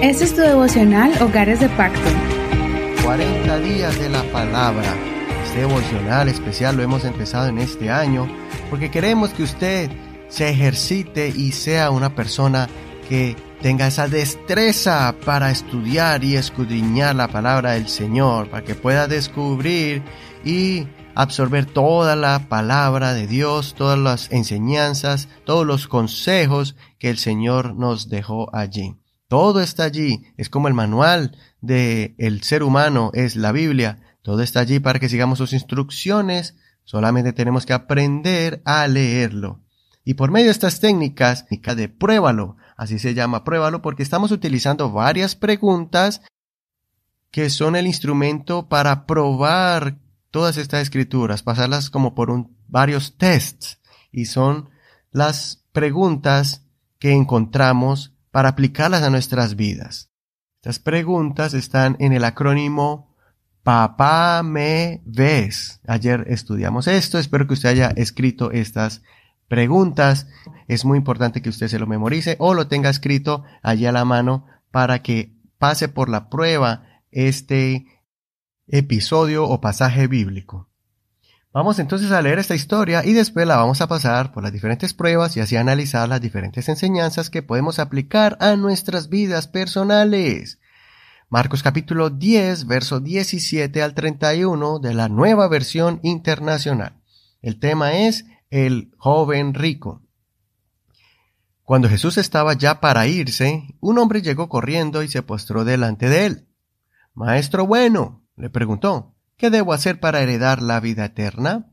Este es tu devocional Hogares de Pacto. 40 días de la palabra. Este devocional especial lo hemos empezado en este año porque queremos que usted se ejercite y sea una persona que tenga esa destreza para estudiar y escudriñar la palabra del Señor, para que pueda descubrir y absorber toda la palabra de Dios, todas las enseñanzas, todos los consejos que el Señor nos dejó allí. Todo está allí, es como el manual del el ser humano, es la Biblia. Todo está allí para que sigamos sus instrucciones, solamente tenemos que aprender a leerlo. Y por medio de estas técnicas, de pruébalo, así se llama pruébalo, porque estamos utilizando varias preguntas que son el instrumento para probar todas estas escrituras, pasarlas como por varios tests, y son las preguntas que encontramos para aplicarlas a nuestras vidas. Estas preguntas están en el acrónimo Papá me ves. Ayer estudiamos esto, espero que usted haya escrito estas preguntas. Es muy importante que usted se lo memorice o lo tenga escrito allí a la mano para que pase por la prueba este episodio o pasaje bíblico. Vamos entonces a leer esta historia y después la vamos a pasar por las diferentes pruebas y así analizar las diferentes enseñanzas que podemos aplicar a nuestras vidas personales. Marcos capítulo 10, verso 17 al 31 de la nueva versión internacional. El tema es el joven rico. Cuando Jesús estaba ya para irse, un hombre llegó corriendo y se postró delante de él. Maestro bueno, le preguntó, ¿qué debo hacer para heredar la vida eterna?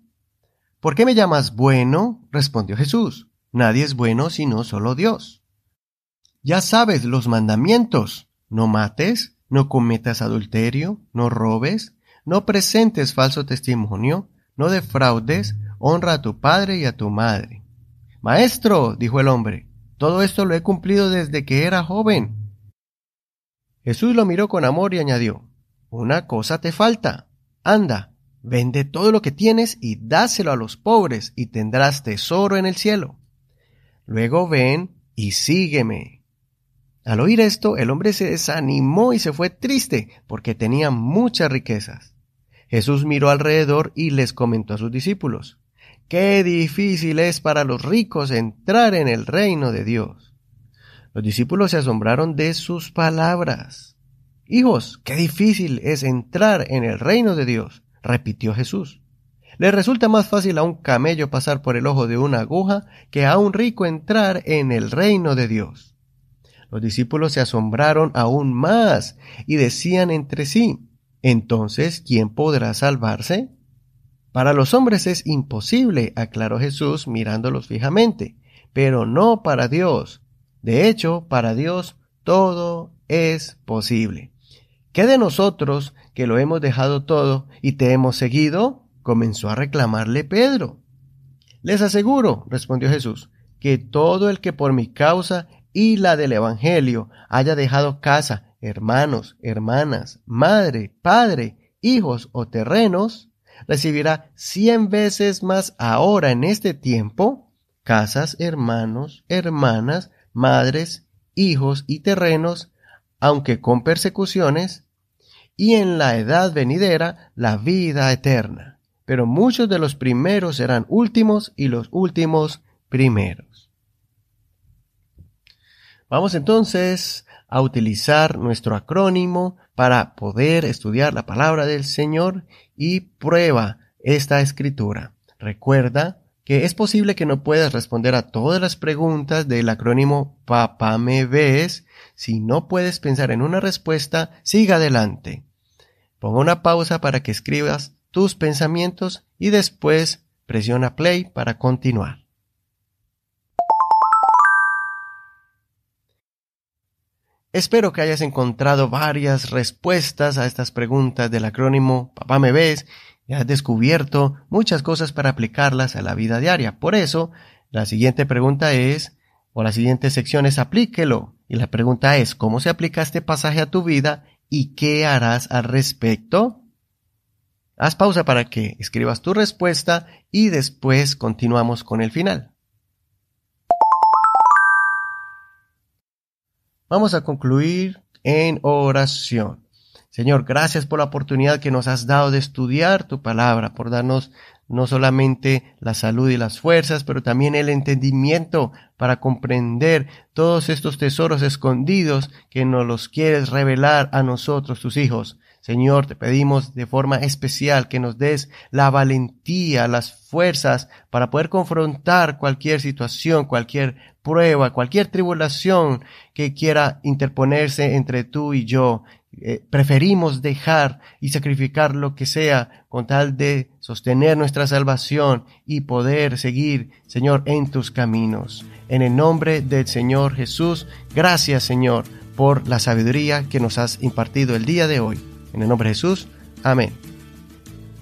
¿Por qué me llamas bueno? respondió Jesús. Nadie es bueno sino solo Dios. Ya sabes los mandamientos. No mates, no cometas adulterio, no robes, no presentes falso testimonio, no defraudes, honra a tu padre y a tu madre. Maestro, dijo el hombre, todo esto lo he cumplido desde que era joven. Jesús lo miró con amor y añadió, Una cosa te falta. Anda, vende todo lo que tienes y dáselo a los pobres y tendrás tesoro en el cielo. Luego ven y sígueme. Al oír esto, el hombre se desanimó y se fue triste porque tenía muchas riquezas. Jesús miró alrededor y les comentó a sus discípulos, Qué difícil es para los ricos entrar en el reino de Dios. Los discípulos se asombraron de sus palabras. Hijos, qué difícil es entrar en el reino de Dios, repitió Jesús. Le resulta más fácil a un camello pasar por el ojo de una aguja que a un rico entrar en el reino de Dios. Los discípulos se asombraron aún más y decían entre sí, entonces, ¿quién podrá salvarse? Para los hombres es imposible, aclaró Jesús mirándolos fijamente, pero no para Dios. De hecho, para Dios todo es posible. ¿Qué de nosotros que lo hemos dejado todo y te hemos seguido? comenzó a reclamarle Pedro. Les aseguro, respondió Jesús, que todo el que por mi causa y la del Evangelio haya dejado casa, hermanos, hermanas, madre, padre, hijos o terrenos, recibirá cien veces más ahora en este tiempo casas, hermanos, hermanas, madres, hijos y terrenos, aunque con persecuciones, y en la edad venidera la vida eterna. Pero muchos de los primeros serán últimos y los últimos primeros. Vamos entonces a utilizar nuestro acrónimo para poder estudiar la palabra del Señor y prueba esta escritura. Recuerda que es posible que no puedas responder a todas las preguntas del acrónimo Papá me ves. Si no puedes pensar en una respuesta, siga adelante. Ponga una pausa para que escribas tus pensamientos y después presiona play para continuar. Espero que hayas encontrado varias respuestas a estas preguntas del acrónimo Papá me ves has descubierto muchas cosas para aplicarlas a la vida diaria. Por eso, la siguiente pregunta es, o la siguiente sección es aplíquelo. Y la pregunta es, ¿cómo se aplica este pasaje a tu vida y qué harás al respecto? Haz pausa para que escribas tu respuesta y después continuamos con el final. Vamos a concluir en oración. Señor, gracias por la oportunidad que nos has dado de estudiar tu palabra, por darnos no solamente la salud y las fuerzas, pero también el entendimiento para comprender todos estos tesoros escondidos que nos los quieres revelar a nosotros, tus hijos. Señor, te pedimos de forma especial que nos des la valentía, las fuerzas para poder confrontar cualquier situación, cualquier prueba, cualquier tribulación que quiera interponerse entre tú y yo. Eh, preferimos dejar y sacrificar lo que sea con tal de sostener nuestra salvación y poder seguir, Señor, en tus caminos. En el nombre del Señor Jesús, gracias, Señor, por la sabiduría que nos has impartido el día de hoy. En el nombre de Jesús, amén.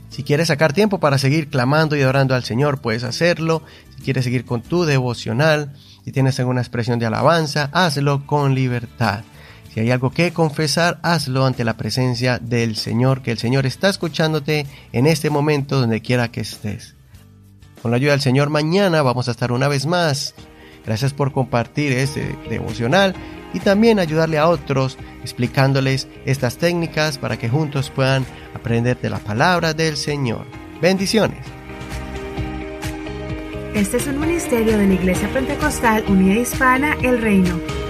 Si quieres sacar tiempo para seguir clamando y adorando al Señor, puedes hacerlo. Si quieres seguir con tu devocional, si tienes alguna expresión de alabanza, hazlo con libertad. Si hay algo que confesar, hazlo ante la presencia del Señor, que el Señor está escuchándote en este momento donde quiera que estés. Con la ayuda del Señor mañana vamos a estar una vez más. Gracias por compartir este devocional y también ayudarle a otros explicándoles estas técnicas para que juntos puedan aprender de la palabra del Señor. Bendiciones. Este es un ministerio de la Iglesia Pentecostal Unida Hispana El Reino.